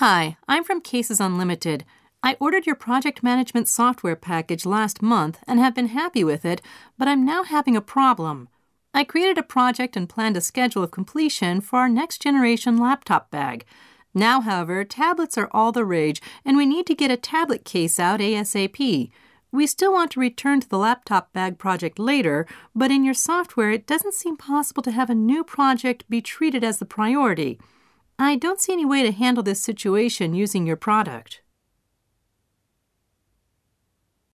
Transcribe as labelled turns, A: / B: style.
A: Hi, I'm from Cases Unlimited. I ordered your project management software package last month and have been happy with it, but I'm now having a problem. I created a project and planned a schedule of completion for our next generation laptop bag. Now, however, tablets are all the rage, and we need to get a tablet case out ASAP. We still want to return to the laptop bag project later, but in your software, it doesn't seem possible to have a new project be treated as the priority. I don't see any way to handle this situation using your product.